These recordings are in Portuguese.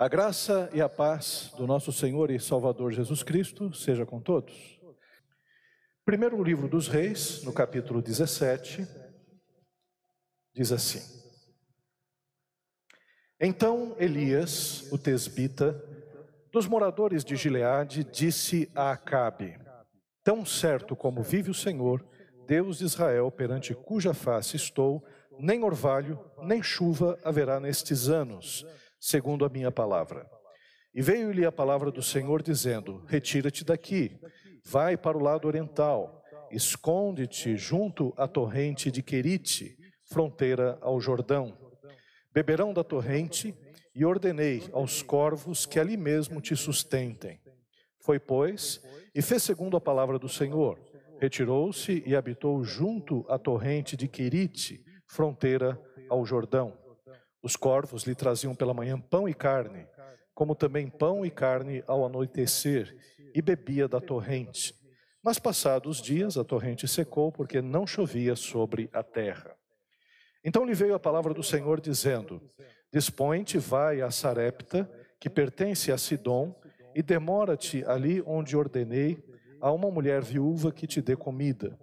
A graça e a paz do nosso Senhor e Salvador Jesus Cristo seja com todos. Primeiro livro dos Reis, no capítulo 17, diz assim: Então Elias, o tesbita, dos moradores de Gileade, disse a Acabe: Tão certo como vive o Senhor, Deus de Israel, perante cuja face estou, nem orvalho, nem chuva haverá nestes anos segundo a minha palavra. E veio-lhe a palavra do Senhor dizendo: Retira-te daqui, vai para o lado oriental, esconde-te junto à torrente de Querite, fronteira ao Jordão. Beberão da torrente, e ordenei aos corvos que ali mesmo te sustentem. Foi, pois, e fez segundo a palavra do Senhor. Retirou-se e habitou junto à torrente de Querite, fronteira ao Jordão. Os corvos lhe traziam pela manhã pão e carne, como também pão e carne ao anoitecer, e bebia da torrente. Mas passados os dias, a torrente secou, porque não chovia sobre a terra. Então lhe veio a palavra do Senhor, dizendo: Dispõe-te, vai a Sarepta, que pertence a Sidom, e demora-te ali onde ordenei a uma mulher viúva que te dê comida.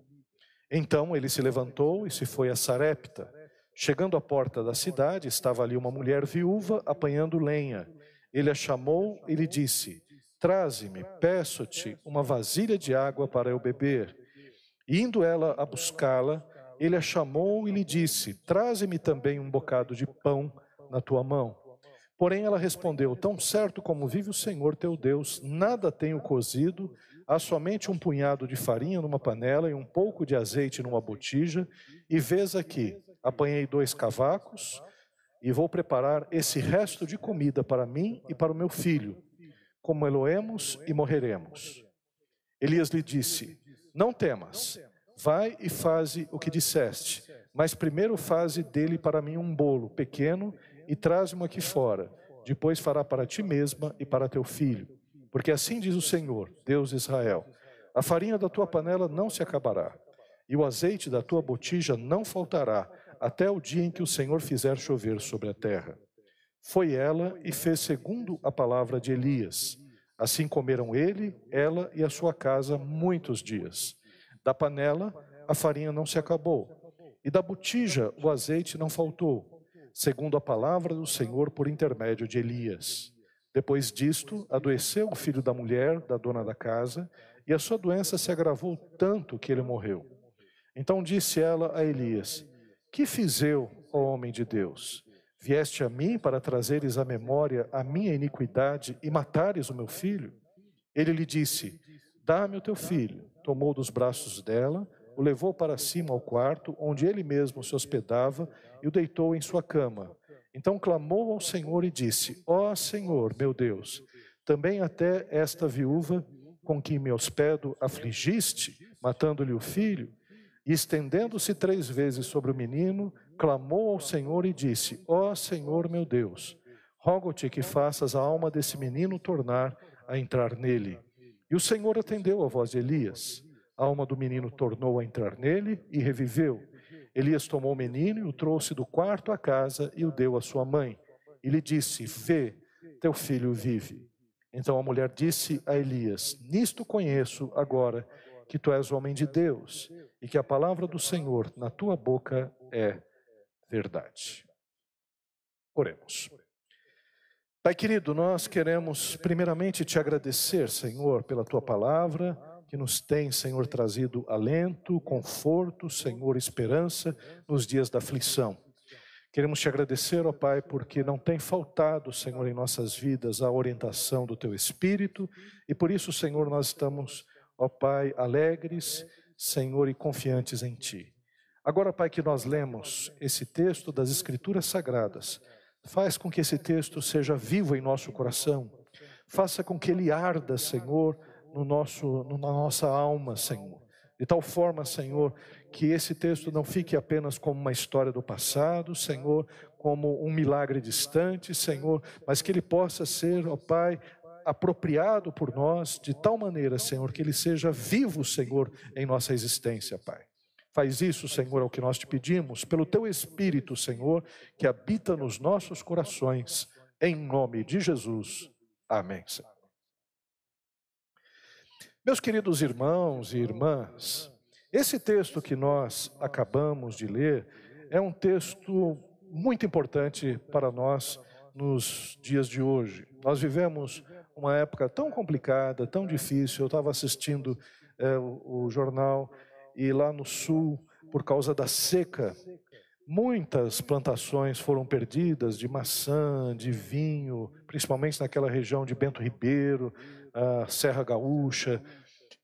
Então ele se levantou e se foi a Sarepta. Chegando à porta da cidade, estava ali uma mulher viúva apanhando lenha. Ele a chamou e lhe disse: Traze-me, peço-te, uma vasilha de água para eu beber. Indo ela a buscá-la, ele a chamou e lhe disse: Traze-me também um bocado de pão na tua mão. Porém ela respondeu: Tão certo como vive o Senhor teu Deus, nada tenho cozido, há somente um punhado de farinha numa panela e um pouco de azeite numa botija, e vês aqui, apanhei dois cavacos e vou preparar esse resto de comida para mim e para o meu filho, como eloemos e morreremos. Elias lhe disse: Não temas, vai e faze o que disseste, mas primeiro faze dele para mim um bolo pequeno e traze-mo aqui fora. Depois fará para ti mesma e para teu filho. Porque assim diz o Senhor, Deus de Israel: A farinha da tua panela não se acabará, e o azeite da tua botija não faltará, até o dia em que o Senhor fizer chover sobre a terra. Foi ela e fez segundo a palavra de Elias. Assim comeram ele, ela e a sua casa muitos dias. Da panela a farinha não se acabou, e da botija o azeite não faltou, segundo a palavra do Senhor por intermédio de Elias. Depois disto, adoeceu o filho da mulher, da dona da casa, e a sua doença se agravou tanto que ele morreu. Então disse ela a Elias: que fiz eu, ó homem de Deus? Vieste a mim para trazeres à memória a minha iniquidade e matares o meu filho? Ele lhe disse: Dá-me o teu filho. Tomou dos braços dela, o levou para cima ao quarto, onde ele mesmo se hospedava, e o deitou em sua cama. Então clamou ao Senhor e disse: Ó Senhor, meu Deus, também até esta viúva com quem me hospedo afligiste, matando-lhe o filho? E estendendo-se três vezes sobre o menino, clamou ao Senhor e disse: Ó oh, Senhor meu Deus, rogo-te que faças a alma desse menino tornar a entrar nele. E o Senhor atendeu a voz de Elias. A alma do menino tornou a entrar nele e reviveu. Elias tomou o menino e o trouxe do quarto à casa e o deu à sua mãe. E lhe disse: Vê, teu filho vive. Então a mulher disse a Elias: Nisto conheço agora que tu és homem de Deus e que a palavra do Senhor na tua boca é verdade. Oremos. Pai querido, nós queremos primeiramente te agradecer, Senhor, pela tua palavra, que nos tem, Senhor, trazido alento, conforto, Senhor, esperança nos dias da aflição. Queremos te agradecer, ó Pai, porque não tem faltado, Senhor, em nossas vidas a orientação do teu Espírito, e por isso, Senhor, nós estamos ó Pai, alegres, Senhor, e confiantes em Ti. Agora, Pai, que nós lemos esse texto das Escrituras Sagradas, faz com que esse texto seja vivo em nosso coração, faça com que ele arda, Senhor, no nosso, na nossa alma, Senhor. De tal forma, Senhor, que esse texto não fique apenas como uma história do passado, Senhor, como um milagre distante, Senhor, mas que ele possa ser, ó Pai, apropriado por nós de tal maneira, Senhor, que ele seja vivo, Senhor, em nossa existência, Pai. Faz isso, Senhor, é o que nós te pedimos, pelo teu Espírito, Senhor, que habita nos nossos corações, Em nome de Jesus. Amém. Meus queridos irmãos e irmãs, esse texto que nós acabamos de ler é um texto muito importante para nós nos dias de hoje. Nós vivemos uma época tão complicada, tão difícil. Eu estava assistindo é, o, o jornal e lá no sul, por causa da seca, muitas plantações foram perdidas de maçã, de vinho, principalmente naquela região de Bento Ribeiro, a Serra Gaúcha.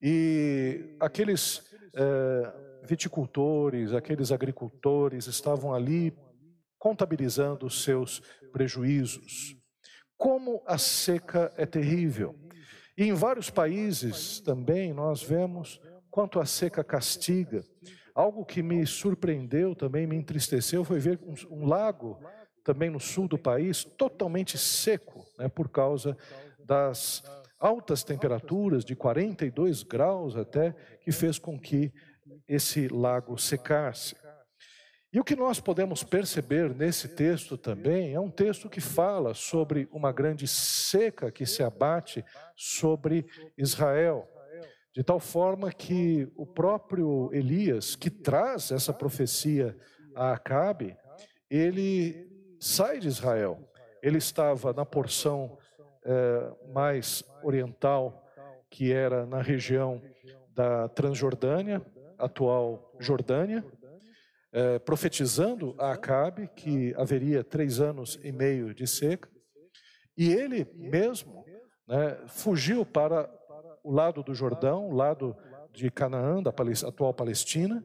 E aqueles é, viticultores, aqueles agricultores estavam ali contabilizando os seus prejuízos. Como a seca é terrível. E em vários países também nós vemos quanto a seca castiga. Algo que me surpreendeu também, me entristeceu, foi ver um, um lago também no sul do país totalmente seco, né, por causa das altas temperaturas de 42 graus até, que fez com que esse lago secasse. E o que nós podemos perceber nesse texto também é um texto que fala sobre uma grande seca que se abate sobre Israel, de tal forma que o próprio Elias, que traz essa profecia a Acabe, ele sai de Israel. Ele estava na porção é, mais oriental, que era na região da Transjordânia, atual Jordânia, é, profetizando a Acabe que haveria três anos e meio de seca, e ele mesmo né, fugiu para o lado do Jordão, o lado de Canaã, da atual Palestina,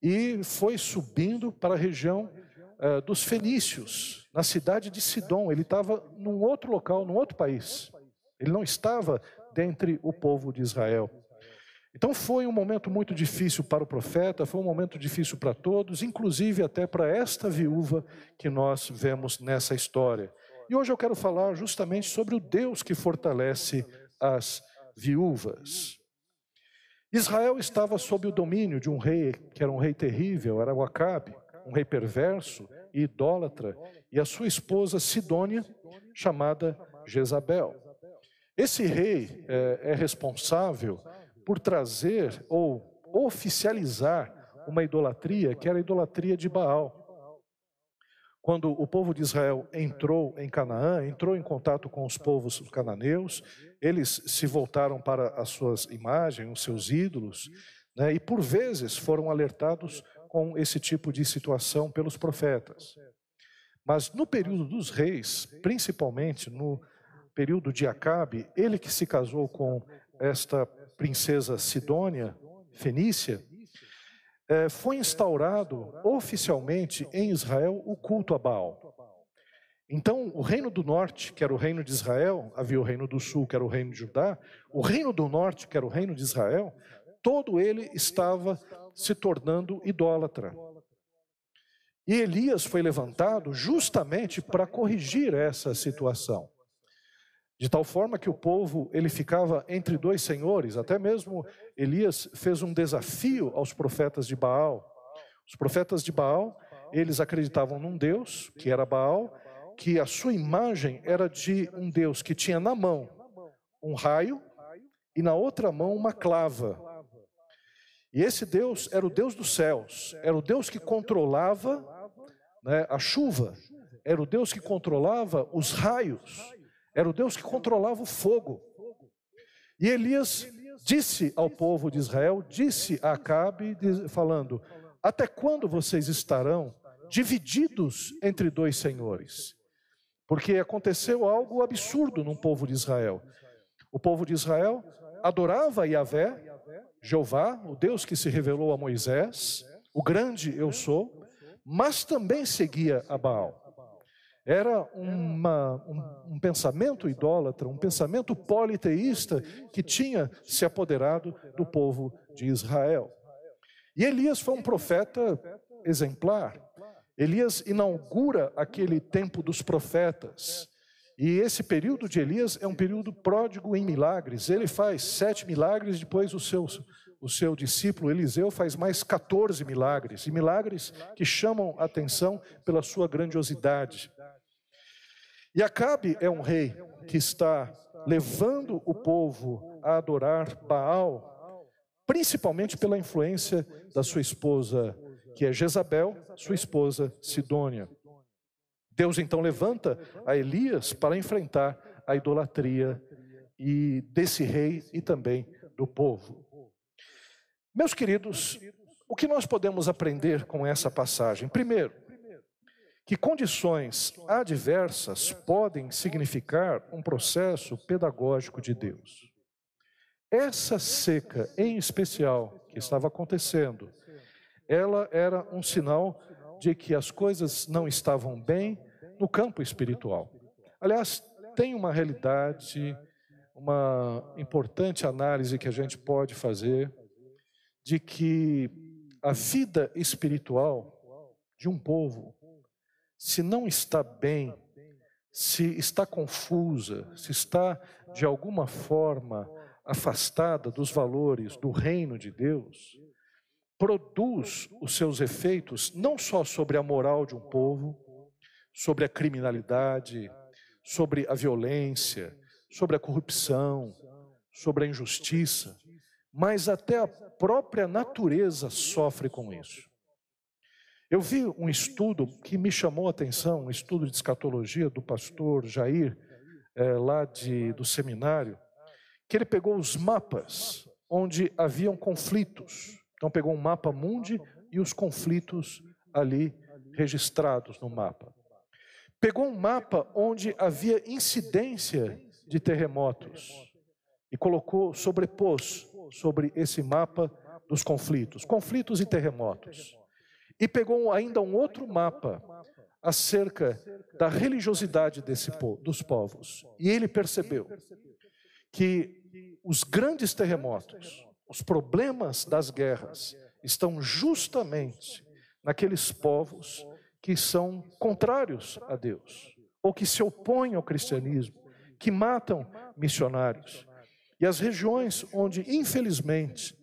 e foi subindo para a região é, dos fenícios, na cidade de Sidom. Ele estava num outro local, num outro país. Ele não estava dentre o povo de Israel. Então foi um momento muito difícil para o profeta, foi um momento difícil para todos, inclusive até para esta viúva que nós vemos nessa história. E hoje eu quero falar justamente sobre o Deus que fortalece as viúvas. Israel estava sob o domínio de um rei que era um rei terrível, era o Acabe, um rei perverso e idólatra, e a sua esposa Sidônia, chamada Jezabel. Esse rei é, é responsável por trazer ou oficializar uma idolatria que era a idolatria de Baal. Quando o povo de Israel entrou em Canaã, entrou em contato com os povos cananeus, eles se voltaram para as suas imagens, os seus ídolos, né, e por vezes foram alertados com esse tipo de situação pelos profetas. Mas no período dos reis, principalmente no período de Acabe, ele que se casou com esta princesa Sidônia, Fenícia, é, foi instaurado oficialmente em Israel o culto a Baal. Então, o reino do norte, que era o reino de Israel, havia o reino do sul, que era o reino de Judá, o reino do norte, que era o reino de Israel, todo ele estava se tornando idólatra. E Elias foi levantado justamente para corrigir essa situação. De tal forma que o povo ele ficava entre dois senhores, até mesmo Elias fez um desafio aos profetas de Baal. Os profetas de Baal, eles acreditavam num Deus, que era Baal, que a sua imagem era de um Deus que tinha na mão um raio e na outra mão uma clava. E esse Deus era o Deus dos céus, era o Deus que controlava né, a chuva, era o Deus que controlava os raios. Era o Deus que controlava o fogo. E Elias disse ao povo de Israel, disse a Acabe, falando: Até quando vocês estarão divididos entre dois senhores? Porque aconteceu algo absurdo no povo de Israel. O povo de Israel adorava Yahvé, Jeová, o Deus que se revelou a Moisés, o grande eu sou, mas também seguia a Baal. Era uma, um, um, pensamento idólatra, um pensamento politeísta que tinha se apoderado do povo de Israel. E Elias foi um profeta exemplar. Elias inaugura aquele tempo dos profetas. E esse período de Elias é um período pródigo em milagres. Ele faz sete milagres, depois o seu, o seu discípulo Eliseu faz mais 14 milagres. E milagres que chamam a atenção pela sua grandiosidade. E Acabe é um rei que está levando o povo a adorar Baal, principalmente pela influência da sua esposa, que é Jezabel, sua esposa Sidônia. Deus então levanta a Elias para enfrentar a idolatria e desse rei e também do povo. Meus queridos, o que nós podemos aprender com essa passagem? Primeiro, que condições adversas podem significar um processo pedagógico de Deus. Essa seca, em especial, que estava acontecendo, ela era um sinal de que as coisas não estavam bem no campo espiritual. Aliás, tem uma realidade, uma importante análise que a gente pode fazer de que a vida espiritual de um povo se não está bem, se está confusa, se está de alguma forma afastada dos valores do reino de Deus, produz os seus efeitos não só sobre a moral de um povo, sobre a criminalidade, sobre a violência, sobre a corrupção, sobre a injustiça, mas até a própria natureza sofre com isso. Eu vi um estudo que me chamou a atenção, um estudo de escatologia do pastor Jair, é, lá de, do seminário, que ele pegou os mapas onde haviam conflitos. Então pegou um mapa mundi e os conflitos ali registrados no mapa. Pegou um mapa onde havia incidência de terremotos e colocou, sobrepôs sobre esse mapa dos conflitos, conflitos e terremotos. E pegou ainda um outro mapa acerca da religiosidade desse, dos povos. E ele percebeu que os grandes terremotos, os problemas das guerras, estão justamente naqueles povos que são contrários a Deus, ou que se opõem ao cristianismo, que matam missionários. E as regiões onde, infelizmente,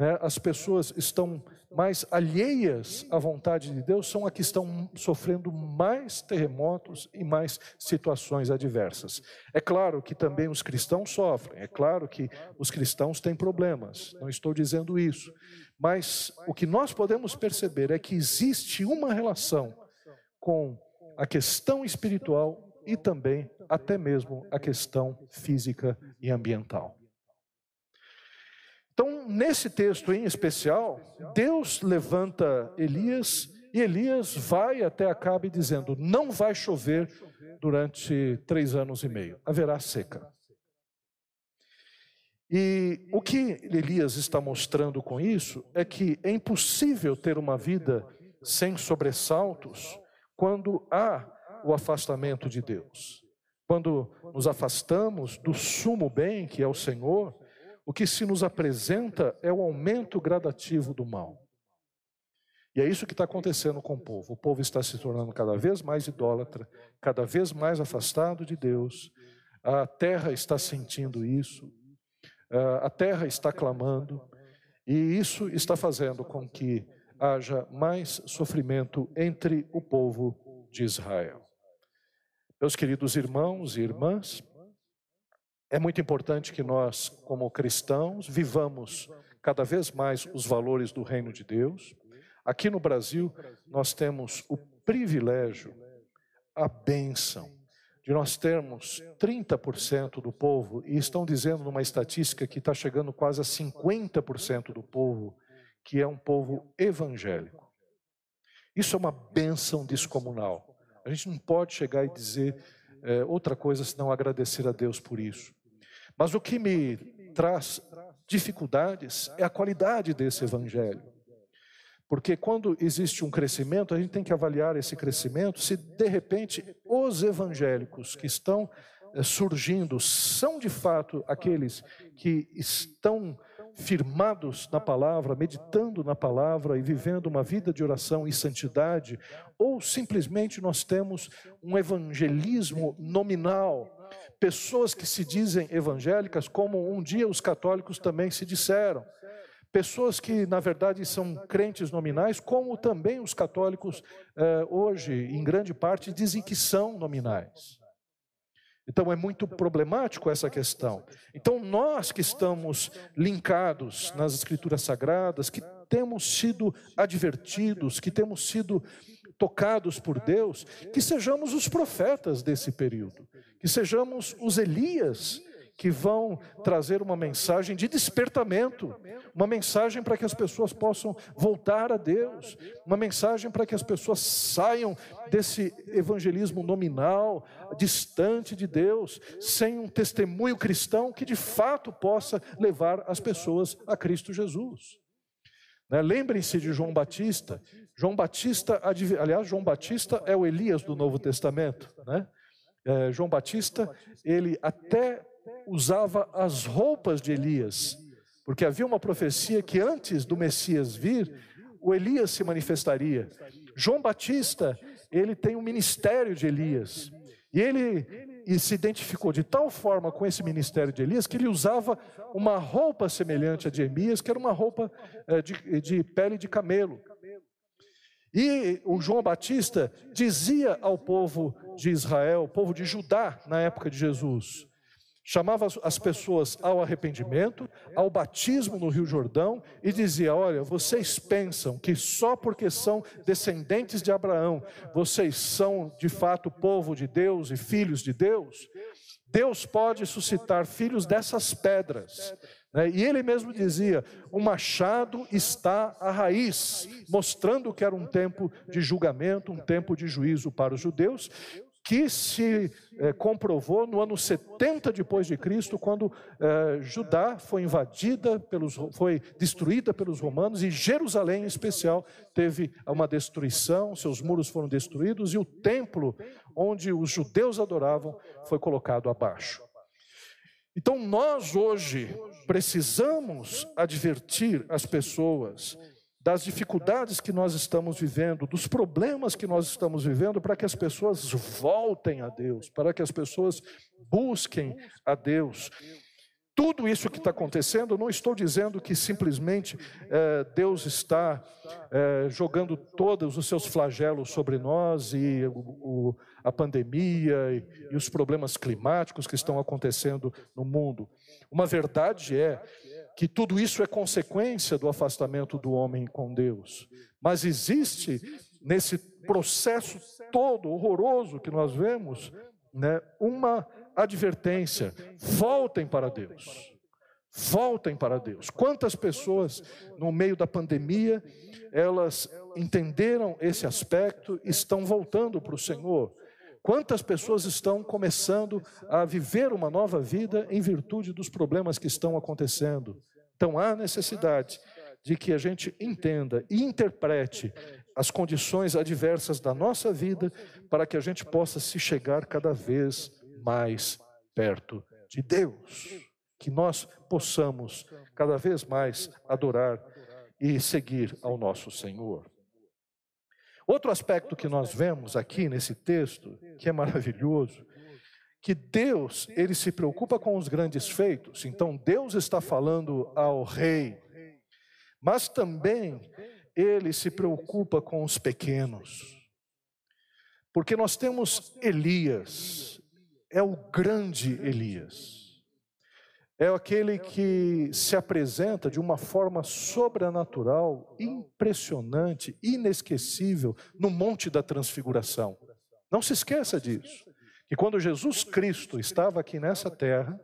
né, as pessoas estão mais alheias à vontade de Deus são as que estão sofrendo mais terremotos e mais situações adversas. É claro que também os cristãos sofrem, é claro que os cristãos têm problemas, não estou dizendo isso. Mas o que nós podemos perceber é que existe uma relação com a questão espiritual e também até mesmo a questão física e ambiental. Então, nesse texto em especial, Deus levanta Elias e Elias vai até Acabe dizendo: Não vai chover durante três anos e meio, haverá seca. E o que Elias está mostrando com isso é que é impossível ter uma vida sem sobressaltos quando há o afastamento de Deus. Quando nos afastamos do sumo bem, que é o Senhor, o que se nos apresenta é o aumento gradativo do mal. E é isso que está acontecendo com o povo. O povo está se tornando cada vez mais idólatra, cada vez mais afastado de Deus. A terra está sentindo isso, a terra está clamando, e isso está fazendo com que haja mais sofrimento entre o povo de Israel. Meus queridos irmãos e irmãs, é muito importante que nós, como cristãos, vivamos cada vez mais os valores do reino de Deus. Aqui no Brasil, nós temos o privilégio, a bênção, de nós termos 30% do povo, e estão dizendo numa estatística que está chegando quase a 50% do povo, que é um povo evangélico. Isso é uma bênção descomunal. A gente não pode chegar e dizer é, outra coisa senão agradecer a Deus por isso. Mas o que me traz dificuldades é a qualidade desse evangelho. Porque quando existe um crescimento, a gente tem que avaliar esse crescimento se de repente os evangélicos que estão eh, surgindo são de fato aqueles que estão firmados na palavra, meditando na palavra e vivendo uma vida de oração e santidade, ou simplesmente nós temos um evangelismo nominal, pessoas que se dizem evangélicas, como um dia os católicos também se disseram. Pessoas que, na verdade, são crentes nominais, como também os católicos eh, hoje, em grande parte, dizem que são nominais. Então é muito problemático essa questão. Então nós que estamos linkados nas escrituras sagradas, que temos sido advertidos, que temos sido tocados por Deus, que sejamos os profetas desse período, que sejamos os Elias que vão trazer uma mensagem de despertamento, uma mensagem para que as pessoas possam voltar a Deus, uma mensagem para que as pessoas saiam desse evangelismo nominal, distante de Deus, sem um testemunho cristão que de fato possa levar as pessoas a Cristo Jesus. Né? Lembrem-se de João Batista. João Batista, aliás, João Batista é o Elias do Novo Testamento. Né? É, João Batista, ele até usava as roupas de Elias, porque havia uma profecia que antes do Messias vir, o Elias se manifestaria. João Batista, ele tem um ministério de Elias. E ele e se identificou de tal forma com esse ministério de Elias que ele usava uma roupa semelhante à de Elias, que era uma roupa é, de, de pele de camelo. E o João Batista dizia ao povo de Israel, povo de Judá, na época de Jesus: chamava as pessoas ao arrependimento, ao batismo no Rio Jordão e dizia: Olha, vocês pensam que só porque são descendentes de Abraão, vocês são de fato povo de Deus e filhos de Deus? Deus pode suscitar filhos dessas pedras. Né? E ele mesmo dizia: o machado está à raiz, mostrando que era um tempo de julgamento, um tempo de juízo para os judeus, que se é, comprovou no ano 70 depois de Cristo, quando é, Judá foi invadida pelos, foi destruída pelos romanos e Jerusalém, em especial, teve uma destruição. Seus muros foram destruídos e o templo onde os judeus adoravam foi colocado abaixo. Então nós hoje precisamos advertir as pessoas das dificuldades que nós estamos vivendo, dos problemas que nós estamos vivendo, para que as pessoas voltem a Deus, para que as pessoas busquem a Deus. Tudo isso que está acontecendo, não estou dizendo que simplesmente é, Deus está é, jogando todos os seus flagelos sobre nós e o, o, a pandemia e, e os problemas climáticos que estão acontecendo no mundo. Uma verdade é que tudo isso é consequência do afastamento do homem com Deus. Mas existe nesse processo todo horroroso que nós vemos, né, uma advertência: voltem para Deus. Voltem para Deus. Quantas pessoas no meio da pandemia elas entenderam esse aspecto, estão voltando para o Senhor? Quantas pessoas estão começando a viver uma nova vida em virtude dos problemas que estão acontecendo? Então há necessidade de que a gente entenda e interprete as condições adversas da nossa vida para que a gente possa se chegar cada vez mais perto de Deus. Que nós possamos cada vez mais adorar e seguir ao nosso Senhor. Outro aspecto que nós vemos aqui nesse texto, que é maravilhoso, que Deus, ele se preocupa com os grandes feitos. Então Deus está falando ao rei, mas também ele se preocupa com os pequenos. Porque nós temos Elias, é o grande Elias. É aquele que se apresenta de uma forma sobrenatural, impressionante, inesquecível, no Monte da Transfiguração. Não se esqueça disso. E quando Jesus Cristo estava aqui nessa terra,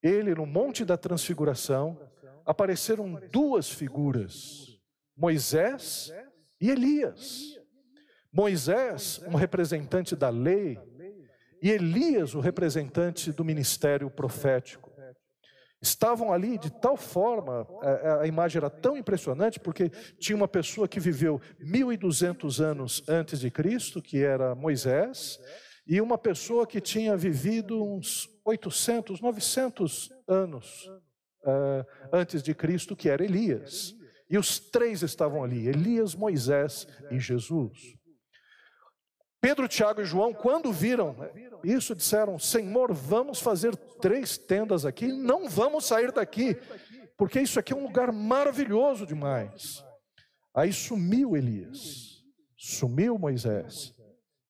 ele no Monte da Transfiguração, apareceram duas figuras, Moisés e Elias. Moisés, um representante da lei, e Elias, o representante do ministério profético. Estavam ali de tal forma, a, imagem era tão impressionante, porque tinha uma pessoa que viveu 1.200 anos antes de Cristo, que era Moisés, e uma pessoa que tinha vivido uns 800, 900 anos uh, antes de Cristo, que era Elias. E os três estavam ali: Elias, Moisés e Jesus. Pedro, Tiago e João, quando viram isso, disseram: Senhor, vamos fazer três tendas aqui, não vamos sair daqui, porque isso aqui é um lugar maravilhoso demais. Aí sumiu Elias, sumiu Moisés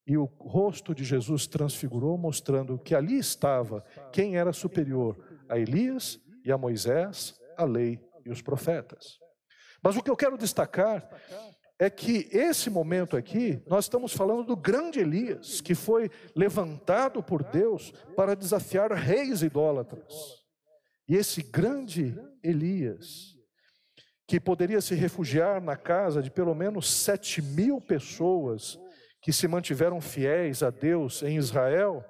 e o rosto de Jesus transfigurou, mostrando que ali estava quem era superior a Elias e a Moisés, a lei e os profetas. Mas o que eu quero destacar é que esse momento aqui, nós estamos falando do grande Elias, que foi levantado por Deus para desafiar reis idólatras. E esse grande Elias, que poderia se refugiar na casa de pelo menos sete mil pessoas que se mantiveram fiéis a Deus em Israel,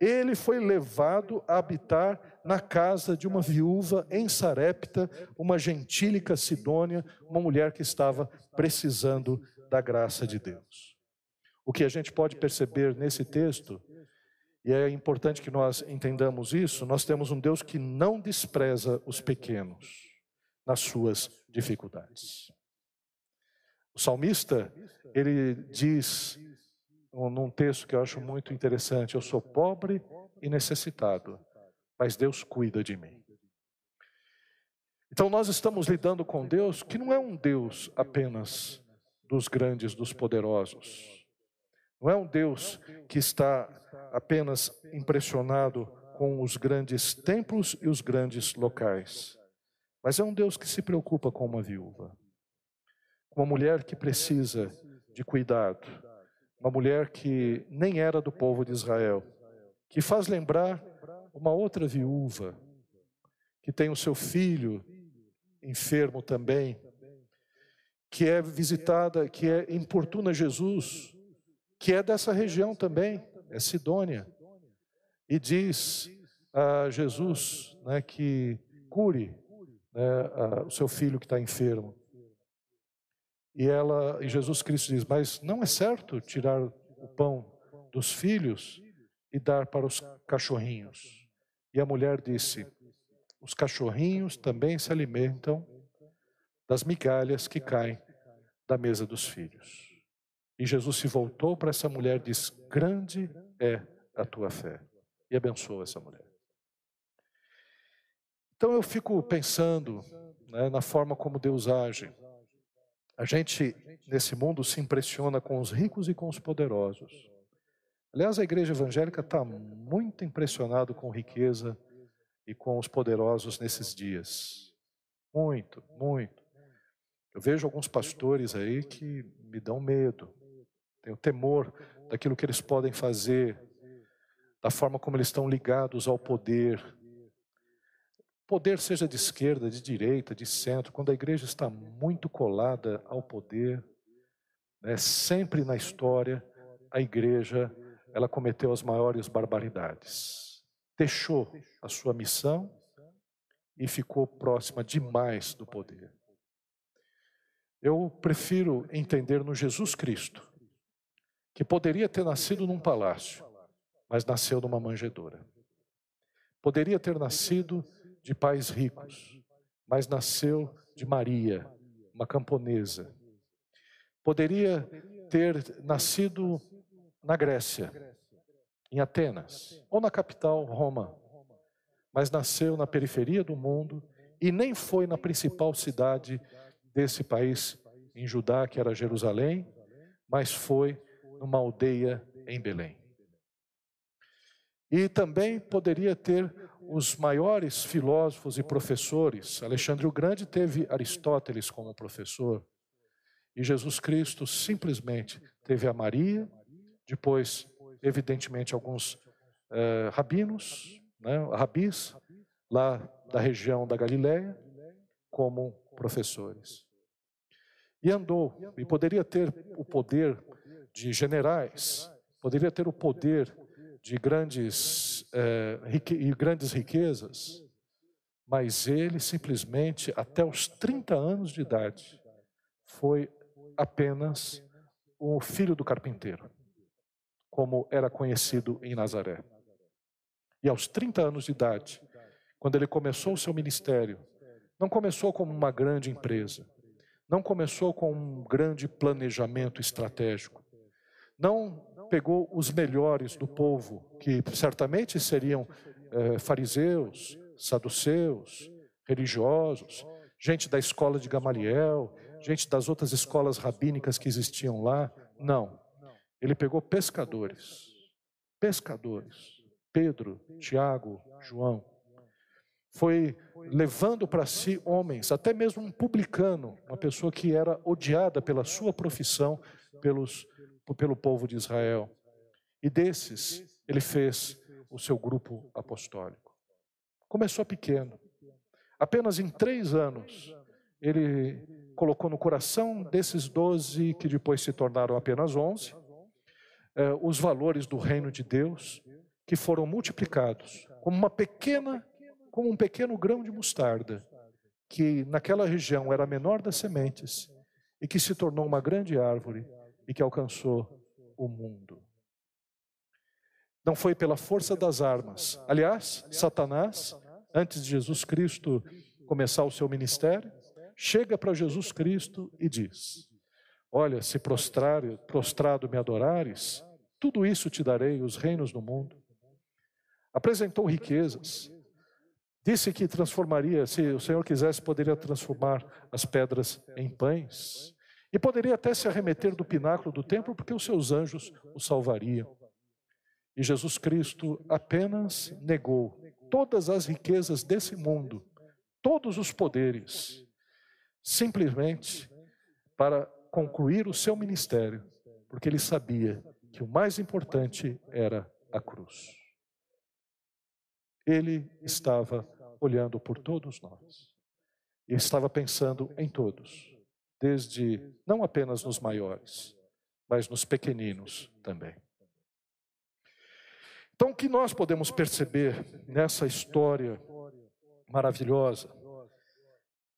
ele foi levado a habitar na casa de uma viúva em Sarepta, uma gentílica sidônia, uma mulher que estava precisando da graça de Deus. O que a gente pode perceber nesse texto, e é importante que nós entendamos isso, nós temos um Deus que não despreza os pequenos nas suas dificuldades. O salmista, ele diz num texto que eu acho muito interessante: Eu sou pobre e necessitado, mas Deus cuida de mim. Então nós estamos lidando com Deus que não é um Deus apenas dos grandes, dos poderosos. Não é um Deus que está apenas impressionado com os grandes templos e os grandes locais. Mas é um Deus que se preocupa com uma viúva, com uma mulher que precisa de cuidado, uma mulher que nem era do povo de Israel, que faz lembrar uma outra viúva, que tem o seu filho enfermo também, que é visitada, que é importuna Jesus, que é dessa região também, é Sidônia, e diz a Jesus né, que cure né, a, o seu filho que está enfermo. E ela, e Jesus Cristo diz: Mas não é certo tirar o pão dos filhos e dar para os cachorrinhos. E a mulher disse: Os cachorrinhos também se alimentam das migalhas que caem da mesa dos filhos. E Jesus se voltou para essa mulher e disse: Grande é a tua fé. E abençoou essa mulher. Então eu fico pensando né, na forma como Deus age. A gente, nesse mundo, se impressiona com os ricos e com os poderosos. Aliás, a igreja evangélica está muito impressionada com riqueza e com os poderosos nesses dias. Muito, muito. Eu vejo alguns pastores aí que me dão medo. Tenho temor daquilo que eles podem fazer, da forma como eles estão ligados ao poder, poder seja de esquerda, de direita, de centro, quando a igreja está muito colada ao poder, né, sempre na história, a igreja ela cometeu as maiores barbaridades. Deixou a sua missão e ficou próxima demais do poder. Eu prefiro entender no Jesus Cristo, que poderia ter nascido num palácio, mas nasceu numa manjedoura. Poderia ter nascido de pais ricos, mas nasceu de Maria, uma camponesa. Poderia ter nascido na Grécia, em Atenas, ou na capital, Roma, mas nasceu na periferia do mundo e nem foi na principal cidade desse país, em Judá, que era Jerusalém, mas foi numa aldeia em Belém. E também poderia ter os maiores filósofos e professores. Alexandre o Grande teve Aristóteles como professor. E Jesus Cristo simplesmente teve a Maria, depois, evidentemente, alguns eh, rabinos, né, rabis, lá da região da Galiléia, como professores. E andou, e poderia ter o poder de generais, poderia ter o poder de grandes, é, rique, grandes riquezas, mas ele simplesmente, até os 30 anos de idade, foi apenas o filho do carpinteiro, como era conhecido em Nazaré. E aos 30 anos de idade, quando ele começou o seu ministério, não começou como uma grande empresa, não começou com um grande planejamento estratégico, não pegou os melhores do povo, que certamente seriam eh, fariseus, saduceus, religiosos, gente da escola de Gamaliel, gente das outras escolas rabínicas que existiam lá. Não. ele pegou pescadores, pescadores, Pedro, Tiago, João, foi levando para si homens, até mesmo um publicano, uma pessoa que era odiada pela sua profissão pelos, pelo povo de Israel. E desses, ele fez o seu grupo apostólico. Começou pequeno. Apenas em três anos, ele colocou no coração desses doze, que depois se tornaram apenas onze, eh, os valores do reino de Deus, que foram multiplicados como uma pequena como um pequeno grão de mostarda, que naquela região era a menor das sementes e que se tornou uma grande árvore e que alcançou o mundo. Não foi pela força das armas. Aliás, Satanás, antes de Jesus Cristo começar o seu ministério, chega para Jesus Cristo e diz: Olha, se prostrar, prostrado me adorares, tudo isso te darei, os reinos do mundo. Apresentou riquezas, Disse que transformaria, se o Senhor quisesse, poderia transformar as pedras em pães. E poderia até se arremeter do pináculo do templo, porque os seus anjos o salvariam. E Jesus Cristo apenas negou todas as riquezas desse mundo, todos os poderes, simplesmente para concluir o seu ministério, porque ele sabia que o mais importante era a cruz. Ele estava olhando por todos nós. E estava pensando em todos, desde não apenas nos maiores, mas nos pequeninos também. Então, o que nós podemos perceber nessa história maravilhosa?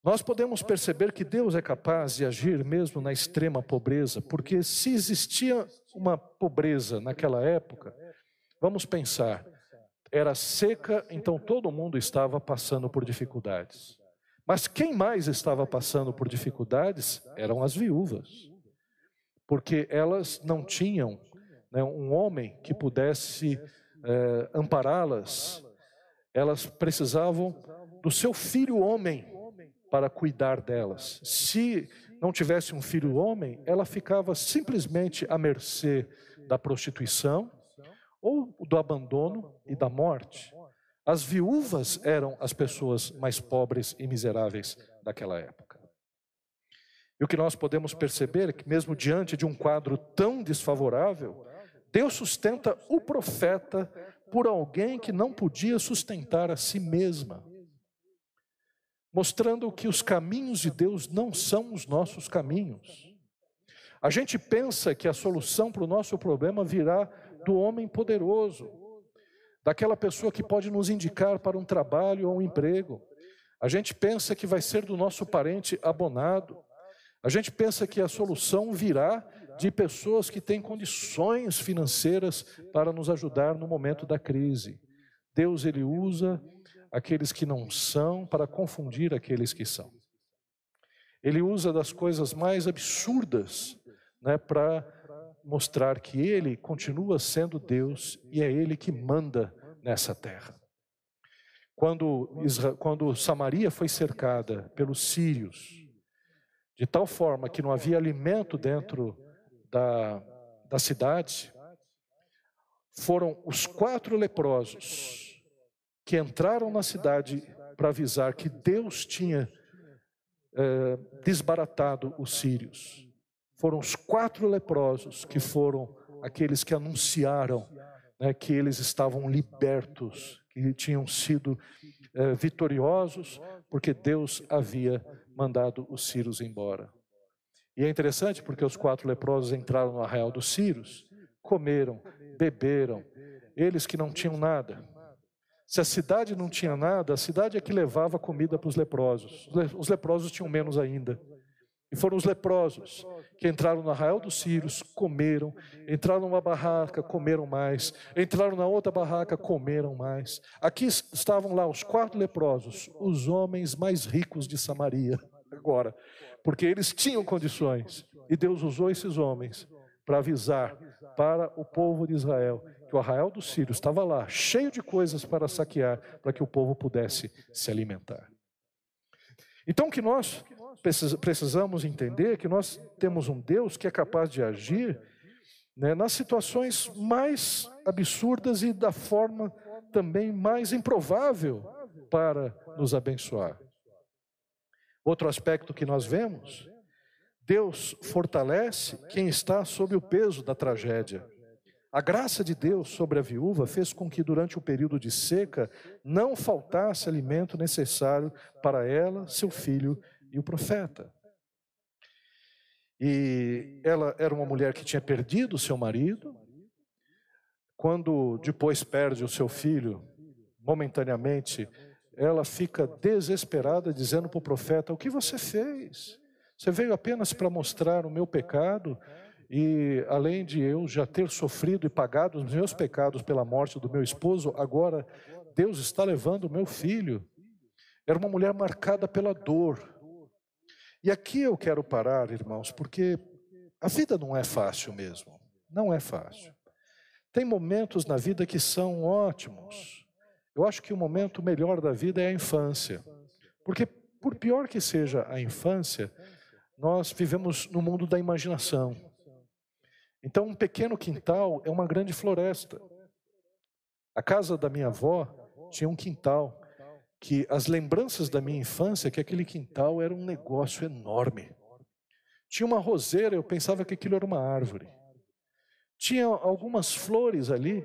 Nós podemos perceber que Deus é capaz de agir mesmo na extrema pobreza, porque se existia uma pobreza naquela época, vamos pensar, era seca, então todo mundo estava passando por dificuldades. Mas quem mais estava passando por dificuldades eram as viúvas, porque elas não tinham né, um homem que pudesse é, ampará-las, elas precisavam do seu filho homem para cuidar delas. Se não tivesse um filho homem, ela ficava simplesmente à mercê da prostituição ou do abandono e da morte. As viúvas eram as pessoas mais pobres e miseráveis daquela época. E o que nós podemos perceber é que, mesmo diante de um quadro tão desfavorável, Deus sustenta o profeta por alguém que não podia sustentar a si mesma, mostrando que os caminhos de Deus não são os nossos caminhos. A gente pensa que a solução para o nosso problema virá do homem poderoso, daquela pessoa que pode nos indicar para um trabalho ou um emprego. A gente pensa que vai ser do nosso parente abonado. A gente pensa que a solução virá de pessoas que têm condições financeiras para nos ajudar no momento da crise. Deus ele usa aqueles que não são para confundir aqueles que são. Ele usa das coisas mais absurdas né, para mostrar que Ele continua sendo Deus e é Ele que manda nessa terra. Quando, quando Samaria foi cercada pelos sírios, de tal forma que não havia alimento dentro da, da cidade, foram os quatro leprosos que entraram na cidade para avisar que Deus tinha eh, desbaratado os sírios foram os quatro leprosos que foram aqueles que anunciaram né, que eles estavam libertos, que tinham sido é, vitoriosos, porque Deus havia mandado os sírios embora. E é interessante porque os quatro leprosos entraram no arraial dos sírios, comeram, beberam, eles que não tinham nada. Se a cidade não tinha nada, a cidade é que levava comida para os leprosos. Os leprosos tinham menos ainda. E foram os leprosos que entraram no arraial dos Sírios, comeram, entraram numa barraca, comeram mais, entraram na outra barraca, comeram mais. Aqui estavam lá os quatro leprosos, os homens mais ricos de Samaria, agora, porque eles tinham condições. E Deus usou esses homens para avisar para o povo de Israel que o arraial dos Sírios estava lá, cheio de coisas para saquear, para que o povo pudesse se alimentar. Então, que nós precisamos entender que nós temos um Deus que é capaz de agir né, nas situações mais absurdas e da forma também mais improvável para nos abençoar. Outro aspecto que nós vemos, Deus fortalece quem está sob o peso da tragédia. A graça de Deus sobre a viúva fez com que durante o período de seca não faltasse alimento necessário para ela, seu filho e o profeta. E ela era uma mulher que tinha perdido seu marido. Quando depois perde o seu filho, momentaneamente, ela fica desesperada, dizendo para o profeta: O que você fez? Você veio apenas para mostrar o meu pecado, e além de eu já ter sofrido e pagado os meus pecados pela morte do meu esposo, agora Deus está levando o meu filho. Era uma mulher marcada pela dor, e aqui eu quero parar, irmãos, porque a vida não é fácil mesmo. Não é fácil. Tem momentos na vida que são ótimos. Eu acho que o momento melhor da vida é a infância. Porque, por pior que seja a infância, nós vivemos no mundo da imaginação. Então, um pequeno quintal é uma grande floresta. A casa da minha avó tinha um quintal que as lembranças da minha infância, que aquele quintal era um negócio enorme. Tinha uma roseira, eu pensava que aquilo era uma árvore. Tinha algumas flores ali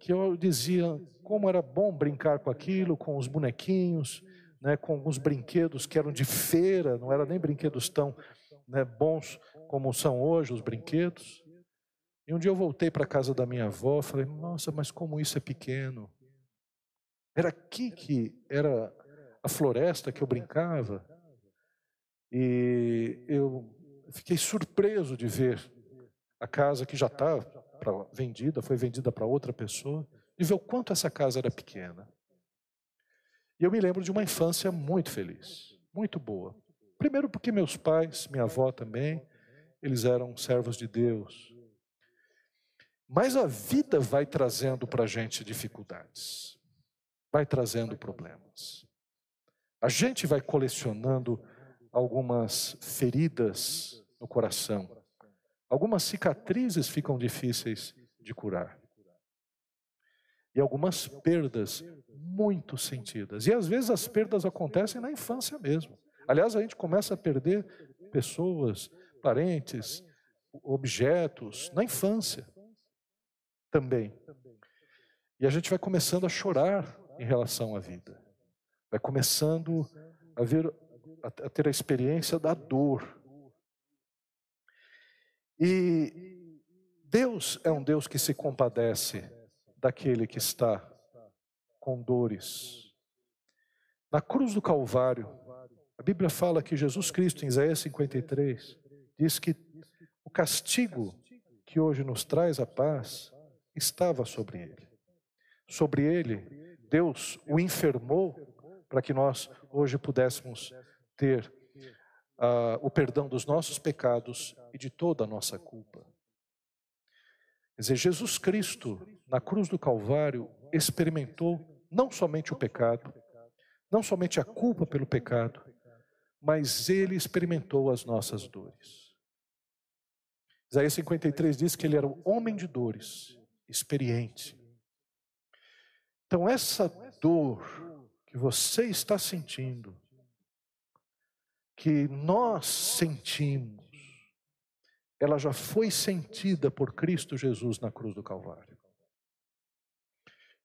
que eu dizia como era bom brincar com aquilo, com os bonequinhos, né, com alguns brinquedos que eram de feira, não eram nem brinquedos tão né, bons como são hoje os brinquedos. E um dia eu voltei para a casa da minha avó, falei: "Nossa, mas como isso é pequeno". Era aqui que era a floresta que eu brincava. E eu fiquei surpreso de ver a casa que já está vendida, foi vendida para outra pessoa, e ver o quanto essa casa era pequena. E eu me lembro de uma infância muito feliz, muito boa. Primeiro porque meus pais, minha avó também, eles eram servos de Deus. Mas a vida vai trazendo para a gente dificuldades vai trazendo problemas. A gente vai colecionando algumas feridas no coração. Algumas cicatrizes ficam difíceis de curar. E algumas perdas muito sentidas. E às vezes as perdas acontecem na infância mesmo. Aliás, a gente começa a perder pessoas, parentes, objetos na infância também. E a gente vai começando a chorar em relação à vida. Vai começando a, ver, a ter a experiência da dor. E Deus é um Deus que se compadece daquele que está com dores. Na cruz do Calvário, a Bíblia fala que Jesus Cristo, em Isaías 53, diz que o castigo que hoje nos traz a paz estava sobre ele. Sobre ele Deus o enfermou para que nós hoje pudéssemos ter uh, o perdão dos nossos pecados e de toda a nossa culpa. Quer dizer, Jesus Cristo, na cruz do Calvário, experimentou não somente o pecado, não somente a culpa pelo pecado, mas ele experimentou as nossas dores. Isaías 53 diz que ele era um homem de dores, experiente, então, essa dor que você está sentindo, que nós sentimos, ela já foi sentida por Cristo Jesus na cruz do Calvário.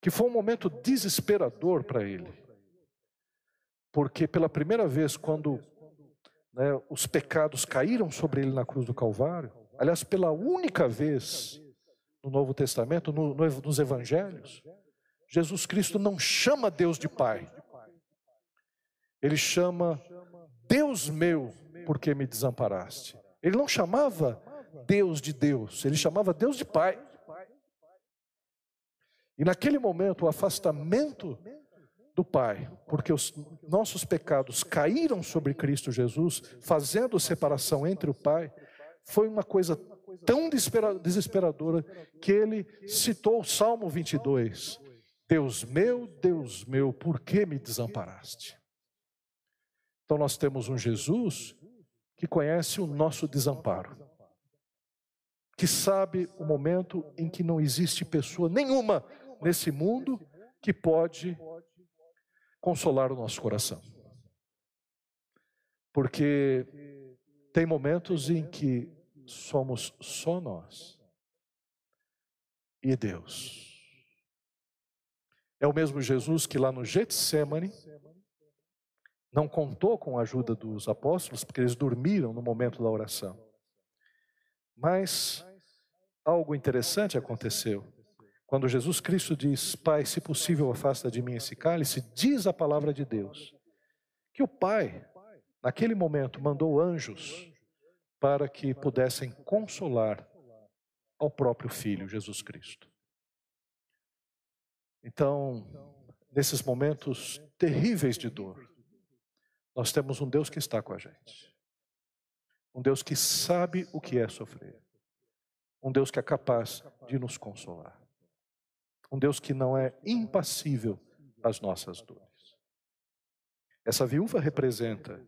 Que foi um momento desesperador para ele. Porque pela primeira vez, quando né, os pecados caíram sobre ele na cruz do Calvário, aliás, pela única vez no Novo Testamento, no, no, nos Evangelhos, Jesus Cristo não chama Deus de Pai. Ele chama Deus meu, porque me desamparaste. Ele não chamava Deus de Deus, ele chamava Deus de Pai. E naquele momento, o afastamento do Pai, porque os nossos pecados caíram sobre Cristo Jesus, fazendo separação entre o Pai, foi uma coisa tão desesperadora que ele citou o Salmo 22. Deus meu, Deus meu, por que me desamparaste? Então nós temos um Jesus que conhece o nosso desamparo. que sabe o momento em que não existe pessoa nenhuma nesse mundo que pode consolar o nosso coração. Porque tem momentos em que somos só nós e Deus. É o mesmo Jesus que lá no Getsemane não contou com a ajuda dos apóstolos, porque eles dormiram no momento da oração. Mas algo interessante aconteceu. Quando Jesus Cristo diz, Pai, se possível, afasta de mim esse cálice, diz a palavra de Deus que o Pai, naquele momento, mandou anjos para que pudessem consolar ao próprio Filho, Jesus Cristo. Então, nesses momentos terríveis de dor, nós temos um Deus que está com a gente. Um Deus que sabe o que é sofrer. Um Deus que é capaz de nos consolar. Um Deus que não é impassível às nossas dores. Essa viúva representa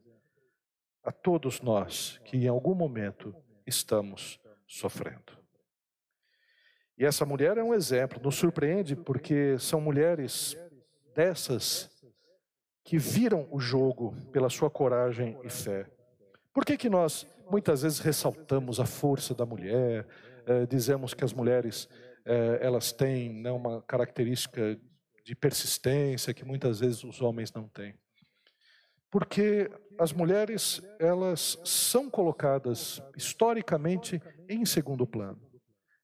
a todos nós que em algum momento estamos sofrendo. E essa mulher é um exemplo, nos surpreende porque são mulheres dessas que viram o jogo pela sua coragem e fé. Por que, que nós muitas vezes ressaltamos a força da mulher, eh, dizemos que as mulheres eh, elas têm né, uma característica de persistência que muitas vezes os homens não têm? Porque as mulheres elas são colocadas historicamente em segundo plano.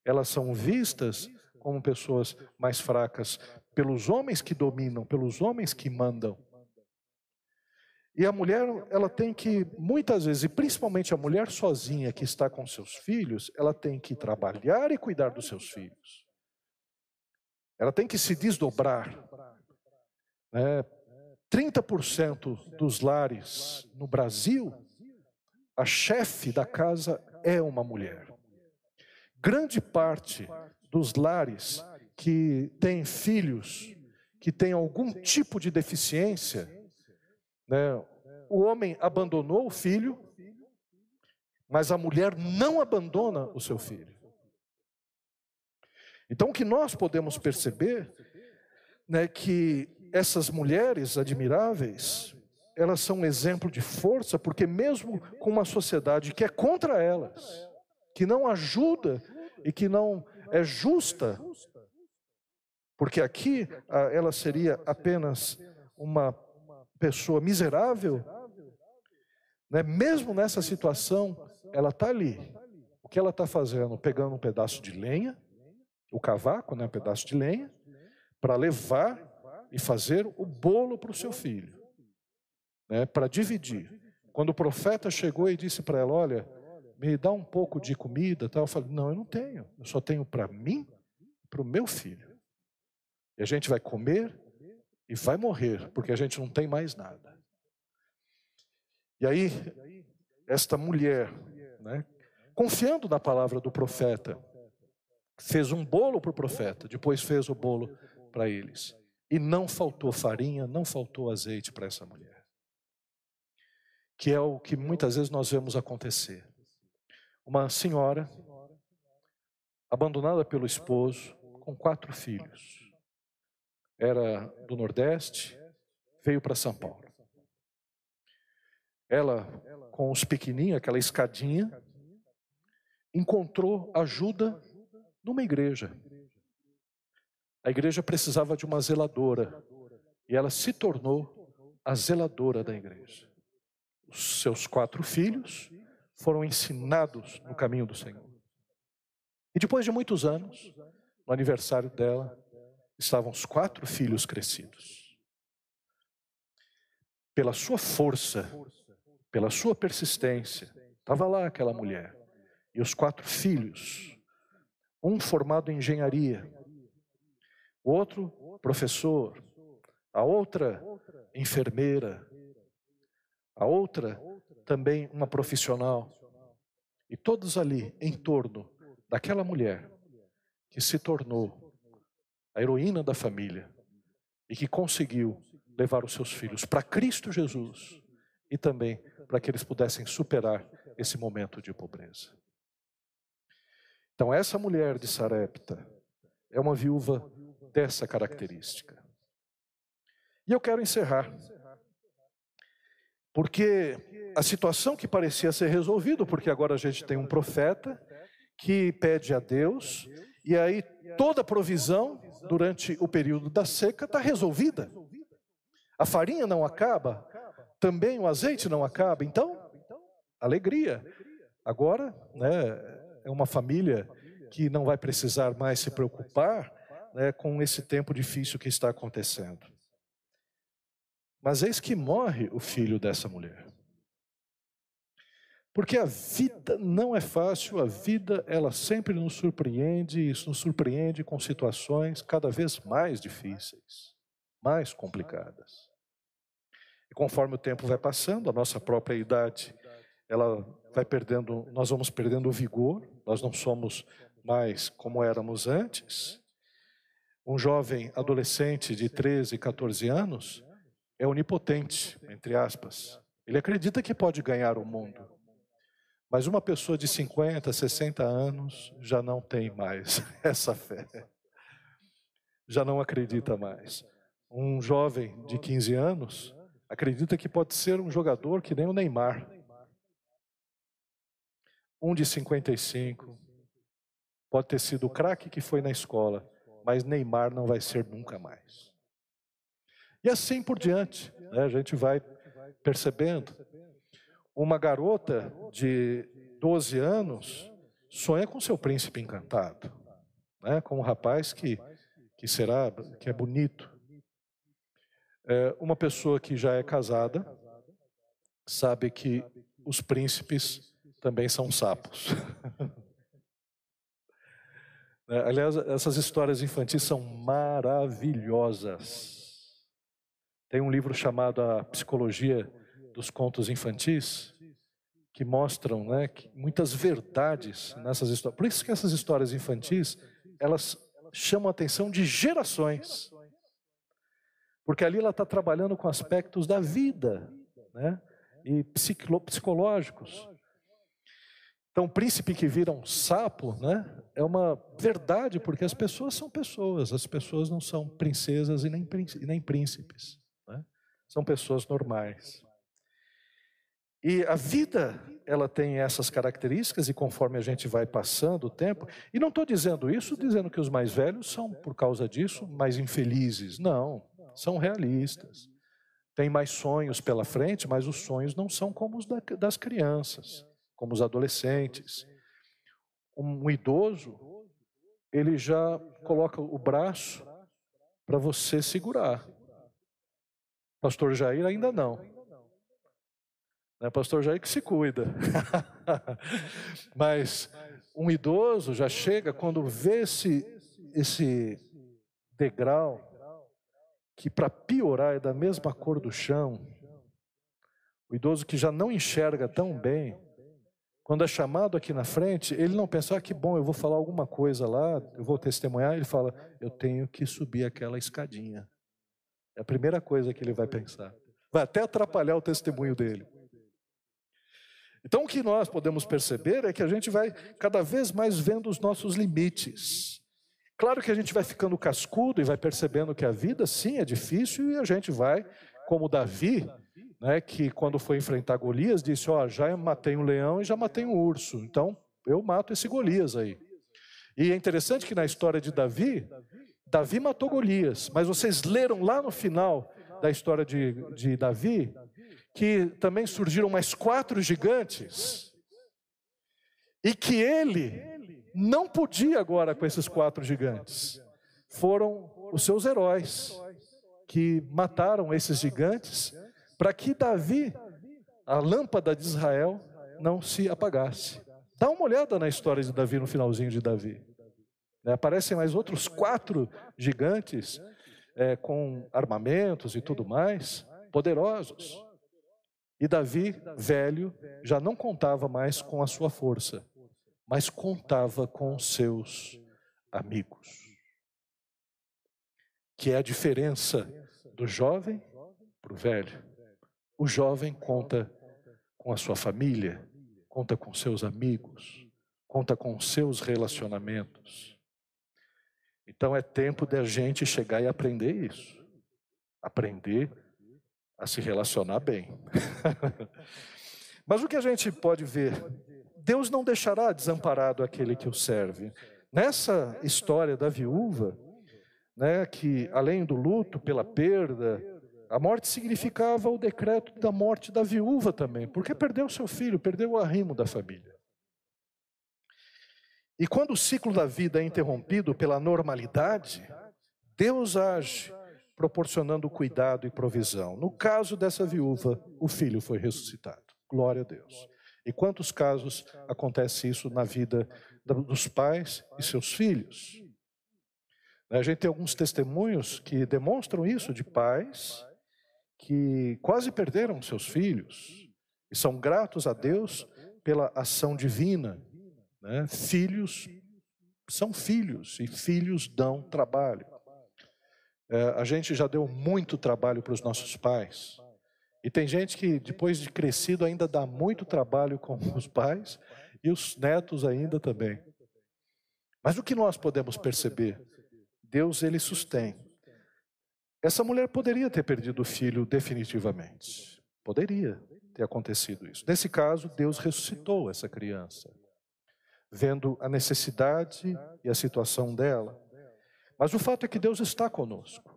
Elas são vistas como pessoas mais fracas pelos homens que dominam, pelos homens que mandam. E a mulher, ela tem que, muitas vezes, e principalmente a mulher sozinha que está com seus filhos, ela tem que trabalhar e cuidar dos seus filhos. Ela tem que se desdobrar. Né? 30% dos lares no Brasil, a chefe da casa é uma mulher. Grande parte dos lares que têm filhos que têm algum tipo de deficiência, né? O homem abandonou o filho, mas a mulher não abandona o seu filho. Então, o que nós podemos perceber, né, que essas mulheres admiráveis, elas são um exemplo de força, porque mesmo com uma sociedade que é contra elas, que não ajuda e que não é justa, porque aqui ela seria apenas uma pessoa miserável, né? mesmo nessa situação, ela está ali. O que ela está fazendo? Pegando um pedaço de lenha, o cavaco, né? um pedaço de lenha, para levar e fazer o bolo para o seu filho, né? para dividir. Quando o profeta chegou e disse para ela: Olha, me dá um pouco de comida, tal. eu falei: Não, eu não tenho, eu só tenho para mim para o meu filho. E a gente vai comer e vai morrer, porque a gente não tem mais nada. E aí, esta mulher, né, confiando na palavra do profeta, fez um bolo para o profeta, depois fez o bolo para eles. E não faltou farinha, não faltou azeite para essa mulher. Que é o que muitas vezes nós vemos acontecer. Uma senhora, abandonada pelo esposo, com quatro filhos era do Nordeste, veio para São Paulo. Ela, com os pequenininhos, aquela escadinha, encontrou ajuda numa igreja. A igreja precisava de uma zeladora e ela se tornou a zeladora da igreja. Os seus quatro filhos foram ensinados no caminho do Senhor. E depois de muitos anos, no aniversário dela, estavam os quatro filhos crescidos. Pela sua força, pela sua persistência, estava lá aquela mulher. E os quatro filhos, um formado em engenharia, o outro professor, a outra enfermeira, a outra também uma profissional. E todos ali em torno daquela mulher que se tornou a heroína da família, e que conseguiu levar os seus filhos para Cristo Jesus e também para que eles pudessem superar esse momento de pobreza. Então, essa mulher de Sarepta é uma viúva dessa característica. E eu quero encerrar. Porque a situação que parecia ser resolvida, porque agora a gente tem um profeta que pede a Deus, e aí toda a provisão durante o período da seca está resolvida. A farinha não acaba, também o azeite não acaba, então, alegria. Agora, né, é uma família que não vai precisar mais se preocupar né, com esse tempo difícil que está acontecendo. Mas eis que morre o filho dessa mulher. Porque a vida não é fácil, a vida ela sempre nos surpreende, e nos surpreende com situações cada vez mais difíceis, mais complicadas. E conforme o tempo vai passando, a nossa própria idade, ela vai perdendo, nós vamos perdendo o vigor, nós não somos mais como éramos antes. Um jovem adolescente de 13, 14 anos, é onipotente, entre aspas. Ele acredita que pode ganhar o mundo. Mas uma pessoa de 50, 60 anos já não tem mais essa fé. Já não acredita mais. Um jovem de 15 anos acredita que pode ser um jogador que nem o Neymar. Um de 55 pode ter sido o craque que foi na escola, mas Neymar não vai ser nunca mais. E assim por diante, né? a gente vai percebendo. Uma garota de 12 anos sonha com seu príncipe encantado, né? com um rapaz que, que será, que é bonito. É, uma pessoa que já é casada sabe que os príncipes também são sapos. É, aliás, essas histórias infantis são maravilhosas. Tem um livro chamado A Psicologia dos Contos Infantis, que mostram né, que muitas verdades nessas histórias. Por isso que essas histórias infantis, elas chamam a atenção de gerações. Porque ali ela está trabalhando com aspectos da vida né, e psicológicos. Então, o príncipe que vira um sapo né, é uma verdade, porque as pessoas são pessoas, as pessoas não são princesas e nem, príncipes são pessoas normais. E a vida, ela tem essas características, e conforme a gente vai passando o tempo, e não estou dizendo isso dizendo que os mais velhos são, por causa disso, mais infelizes. Não, são realistas. Tem mais sonhos pela frente, mas os sonhos não são como os das crianças, como os adolescentes. Um idoso, ele já coloca o braço para você segurar. Pastor Jair ainda não. É pastor Jair que se cuida. Mas um idoso já chega quando vê esse, esse degrau, que para piorar é da mesma cor do chão. O idoso que já não enxerga tão bem, quando é chamado aqui na frente, ele não pensa, ah, que bom, eu vou falar alguma coisa lá, eu vou testemunhar, ele fala, eu tenho que subir aquela escadinha. É a primeira coisa que ele vai pensar. Vai até atrapalhar o testemunho dele. Então, o que nós podemos perceber é que a gente vai cada vez mais vendo os nossos limites. Claro que a gente vai ficando cascudo e vai percebendo que a vida, sim, é difícil e a gente vai, como Davi, né, que quando foi enfrentar Golias, disse: Ó, oh, já matei um leão e já matei um urso, então eu mato esse Golias aí. E é interessante que na história de Davi, Davi matou Golias, mas vocês leram lá no final da história de, de Davi que também surgiram mais quatro gigantes e que ele não podia agora com esses quatro gigantes. Foram os seus heróis que mataram esses gigantes para que Davi, a lâmpada de Israel, não se apagasse. Dá uma olhada na história de Davi no finalzinho de Davi. Né? Aparecem mais outros quatro gigantes é, com armamentos e tudo mais, poderosos. E Davi, velho, já não contava mais com a sua força, mas contava com os seus amigos. Que é a diferença do jovem para o velho. O jovem conta com a sua família, conta com seus amigos, conta com seus relacionamentos. Então é tempo de a gente chegar e aprender isso. Aprender a se relacionar bem. Mas o que a gente pode ver? Deus não deixará desamparado aquele que o serve. Nessa história da viúva, né, que além do luto pela perda, a morte significava o decreto da morte da viúva também, porque perdeu seu filho, perdeu o arrimo da família. E quando o ciclo da vida é interrompido pela normalidade, Deus age proporcionando cuidado e provisão. No caso dessa viúva, o filho foi ressuscitado. Glória a Deus. E quantos casos acontece isso na vida dos pais e seus filhos? A gente tem alguns testemunhos que demonstram isso de pais que quase perderam seus filhos e são gratos a Deus pela ação divina. Né? Filhos são filhos e filhos dão trabalho. É, a gente já deu muito trabalho para os nossos pais. E tem gente que, depois de crescido, ainda dá muito trabalho com os pais e os netos ainda também. Mas o que nós podemos perceber? Deus, ele sustém. Essa mulher poderia ter perdido o filho definitivamente. Poderia ter acontecido isso. Nesse caso, Deus ressuscitou essa criança, vendo a necessidade e a situação dela. Mas o fato é que Deus está conosco.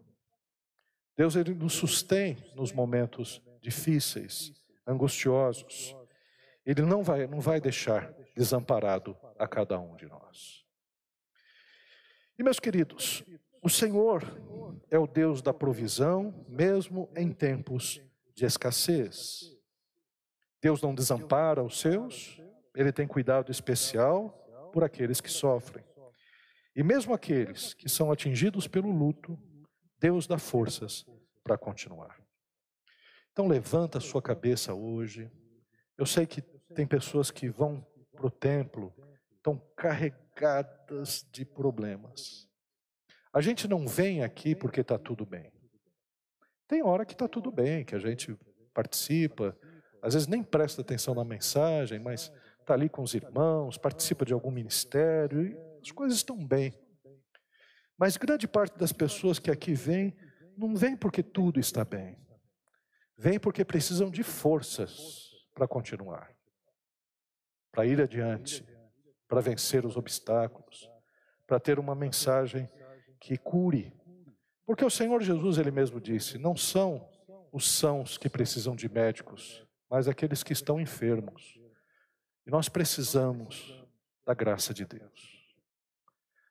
Deus ele nos sustém nos momentos difíceis, angustiosos. Ele não vai, não vai deixar desamparado a cada um de nós. E meus queridos, o Senhor é o Deus da provisão, mesmo em tempos de escassez. Deus não desampara os seus, ele tem cuidado especial por aqueles que sofrem. E mesmo aqueles que são atingidos pelo luto, Deus dá forças para continuar. Então levanta a sua cabeça hoje. Eu sei que tem pessoas que vão para o templo, estão carregadas de problemas. A gente não vem aqui porque está tudo bem. Tem hora que está tudo bem, que a gente participa, às vezes nem presta atenção na mensagem, mas está ali com os irmãos, participa de algum ministério as coisas estão bem. Mas grande parte das pessoas que aqui vêm, não vem porque tudo está bem. Vem porque precisam de forças para continuar, para ir adiante, para vencer os obstáculos, para ter uma mensagem que cure. Porque o Senhor Jesus, ele mesmo disse: não são os sãos que precisam de médicos, mas aqueles que estão enfermos. E nós precisamos da graça de Deus.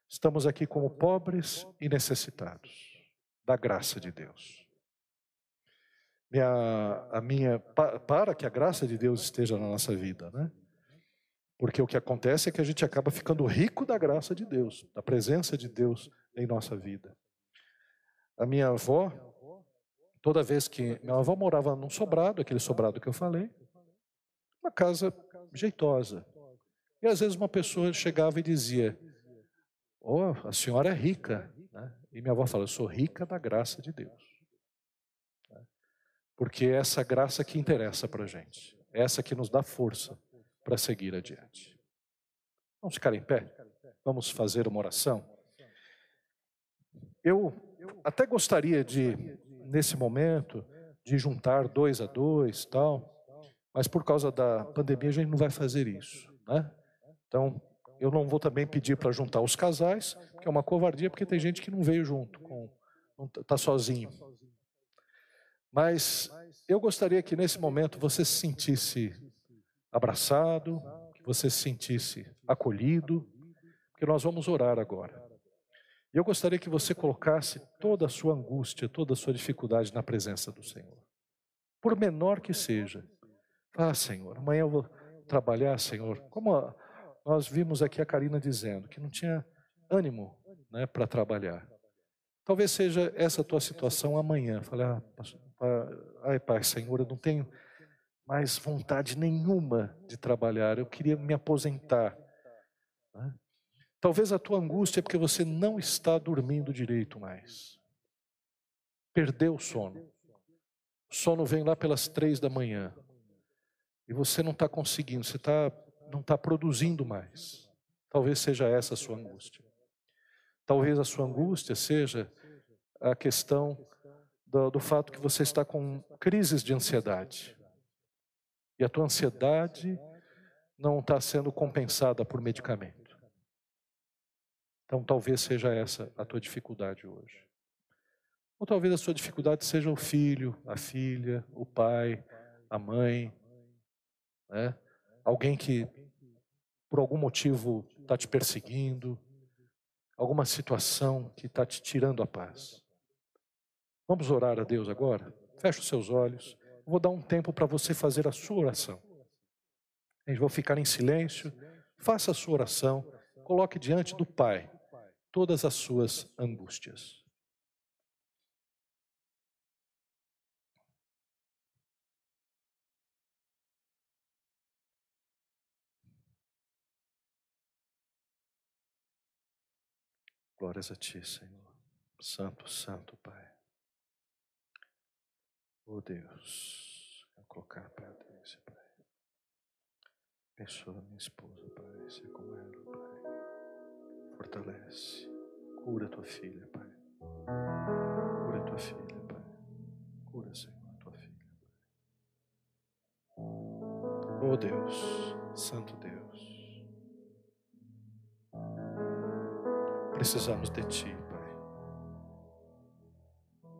Estamos aqui como pobres e necessitados da graça de Deus. Minha, a minha, para que a graça de Deus esteja na nossa vida, né? Porque o que acontece é que a gente acaba ficando rico da graça de Deus, da presença de Deus em nossa vida. A minha avó, toda vez que minha avó morava num sobrado, aquele sobrado que eu falei, uma casa jeitosa. E às vezes uma pessoa chegava e dizia: Oh, a senhora é rica. Né? E minha avó fala: Eu sou rica da graça de Deus. Porque é essa graça que interessa para a gente. É essa que nos dá força para seguir adiante. Vamos ficar em pé? Vamos fazer uma oração? Eu até gostaria de, nesse momento, de juntar dois a dois, tal, mas por causa da pandemia a gente não vai fazer isso, né? Então, eu não vou também pedir para juntar os casais, que é uma covardia, porque tem gente que não veio junto, está sozinho. Mas eu gostaria que nesse momento você se sentisse abraçado, que você se sentisse acolhido, porque nós vamos orar agora. E eu gostaria que você colocasse toda a sua angústia, toda a sua dificuldade na presença do Senhor. Por menor que seja. Ah, Senhor, amanhã eu vou trabalhar, Senhor. Como a, nós vimos aqui a Karina dizendo que não tinha ânimo né, para trabalhar. Talvez seja essa a tua situação amanhã. Falei, ah, ai Pai, Senhor, eu não tenho mais vontade nenhuma de trabalhar, eu queria me aposentar. Né? Talvez a tua angústia é porque você não está dormindo direito mais. Perdeu o sono. O sono vem lá pelas três da manhã. E você não está conseguindo, você está não está produzindo mais. Talvez seja essa a sua angústia. Talvez a sua angústia seja a questão do, do fato que você está com crises de ansiedade. E a tua ansiedade não está sendo compensada por medicamento. Então talvez seja essa a tua dificuldade hoje. Ou talvez a sua dificuldade seja o filho, a filha, o pai, a mãe, né? alguém que por algum motivo está te perseguindo, alguma situação que está te tirando a paz. Vamos orar a Deus agora? Feche os seus olhos. Vou dar um tempo para você fazer a sua oração. A gente vai ficar em silêncio. Faça a sua oração. Coloque diante do Pai todas as suas angústias. Glórias a Ti, Senhor. Santo, Santo Pai. Oh Deus, eu colocar perto desse Pai. Abençoa minha esposa, Pai. Seja com ela, Pai. Fortalece. Cura tua filha, Pai. Cura tua filha, Pai. Cura, Senhor, tua filha, Pai. Oh Deus, Santo Deus. Precisamos de Ti, Pai.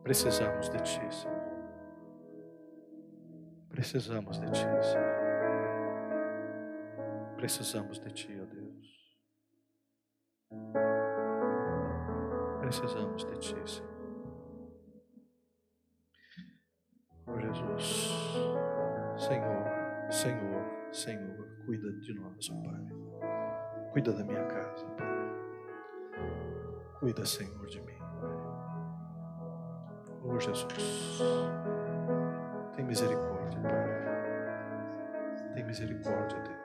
Precisamos de Ti, Senhor. Precisamos de Ti, Senhor. Precisamos de Ti, ó Deus. Precisamos de Ti, Senhor. Oh Jesus, Senhor, Senhor, Senhor, cuida de nós, ó Pai. Cuida da minha casa, Pai. Cuida, Senhor, de mim. Oh Jesus, tem misericórdia, Pai. Tem misericórdia, Deus.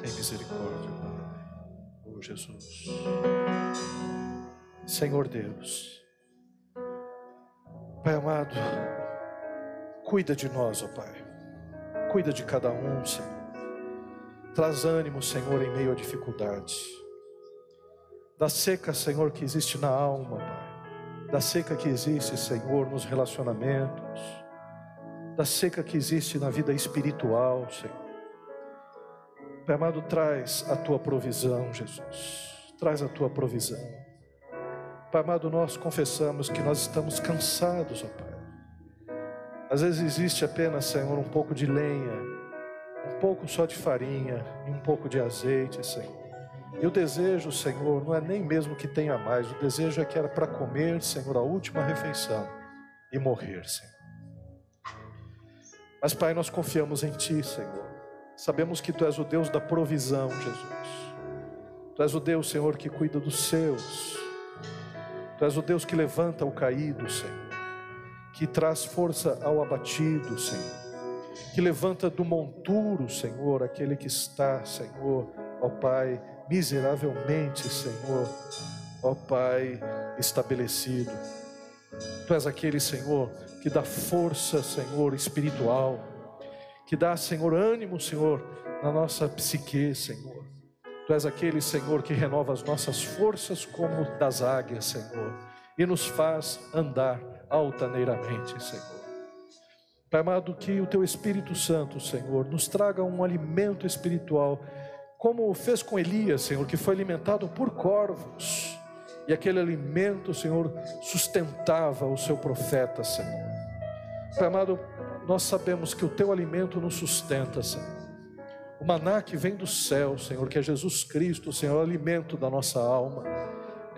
Tem misericórdia, Pai. Oh Jesus. Senhor Deus. Pai amado, cuida de nós, ó oh Pai. Cuida de cada um, Senhor. Traz ânimo, Senhor, em meio à dificuldade. Da seca, Senhor, que existe na alma, Pai. Da seca que existe, Senhor, nos relacionamentos. Da seca que existe na vida espiritual, Senhor. Pai amado, traz a tua provisão, Jesus. Traz a tua provisão. Pai amado, nós confessamos que nós estamos cansados, ó Pai. Às vezes existe apenas, Senhor, um pouco de lenha um pouco só de farinha e um pouco de azeite, Senhor. E o desejo, Senhor, não é nem mesmo que tenha mais, o desejo é que era para comer, Senhor, a última refeição e morrer, Senhor. Mas, Pai, nós confiamos em Ti, Senhor. Sabemos que Tu és o Deus da provisão, Jesus. Tu és o Deus, Senhor, que cuida dos seus. Tu és o Deus que levanta o caído, Senhor. Que traz força ao abatido, Senhor que levanta do monturo, Senhor, aquele que está, Senhor, ó Pai, miseravelmente, Senhor, ó Pai, estabelecido. Tu és aquele, Senhor, que dá força, Senhor, espiritual, que dá, Senhor, ânimo, Senhor, na nossa psique, Senhor. Tu és aquele, Senhor, que renova as nossas forças como das águias, Senhor, e nos faz andar altaneiramente, Senhor. Pai amado, que o Teu Espírito Santo, Senhor, nos traga um alimento espiritual, como fez com Elias, Senhor, que foi alimentado por corvos, e aquele alimento, Senhor, sustentava o seu profeta, Senhor. Pai amado, nós sabemos que o Teu alimento nos sustenta, Senhor. O maná que vem do céu, Senhor, que é Jesus Cristo, Senhor, é o alimento da nossa alma.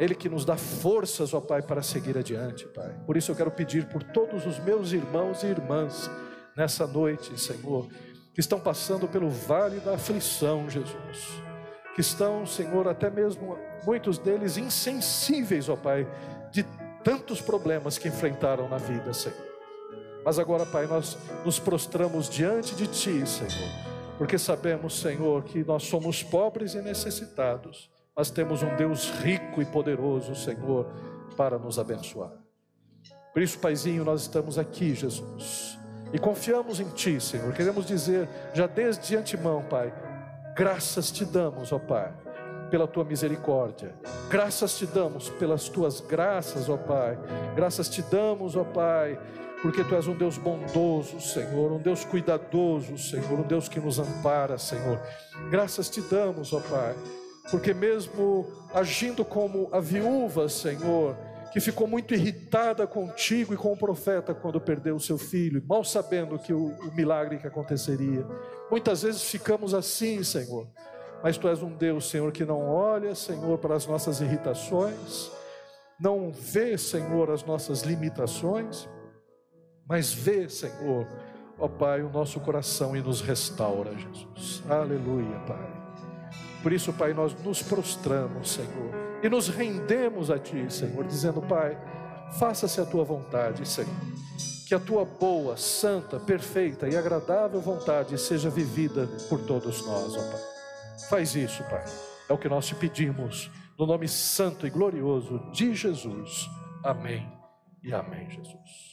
Ele que nos dá forças, ó Pai, para seguir adiante, Pai. Por isso eu quero pedir por todos os meus irmãos e irmãs nessa noite, Senhor, que estão passando pelo vale da aflição, Jesus. Que estão, Senhor, até mesmo muitos deles insensíveis, ó Pai, de tantos problemas que enfrentaram na vida, Senhor. Mas agora, Pai, nós nos prostramos diante de Ti, Senhor, porque sabemos, Senhor, que nós somos pobres e necessitados mas temos um Deus rico e poderoso, Senhor, para nos abençoar. Por isso, Paizinho, nós estamos aqui, Jesus, E confiamos em Ti, Senhor. Queremos dizer, já desde antemão, Pai, graças te damos, ó Pai, pela Tua misericórdia. Graças te damos pelas Tuas graças, ó Pai. Graças te damos, ó Pai, porque Tu és um Deus bondoso, Senhor, um Deus cuidadoso, Senhor, um Deus que nos ampara, Senhor. Graças te damos, ó Pai, porque mesmo agindo como a viúva, Senhor, que ficou muito irritada contigo e com o profeta quando perdeu o seu filho, mal sabendo que o, o milagre que aconteceria. Muitas vezes ficamos assim, Senhor, mas tu és um Deus, Senhor, que não olha, Senhor, para as nossas irritações, não vê, Senhor, as nossas limitações, mas vê, Senhor, ó Pai, o nosso coração e nos restaura, Jesus. Aleluia, Pai. Por isso, Pai, nós nos prostramos, Senhor, e nos rendemos a Ti, Senhor, dizendo, Pai, faça-se a Tua vontade, Senhor. Que a Tua boa, santa, perfeita e agradável vontade seja vivida por todos nós, ó Pai. Faz isso, Pai. É o que nós te pedimos, no nome santo e glorioso de Jesus. Amém e amém, Jesus.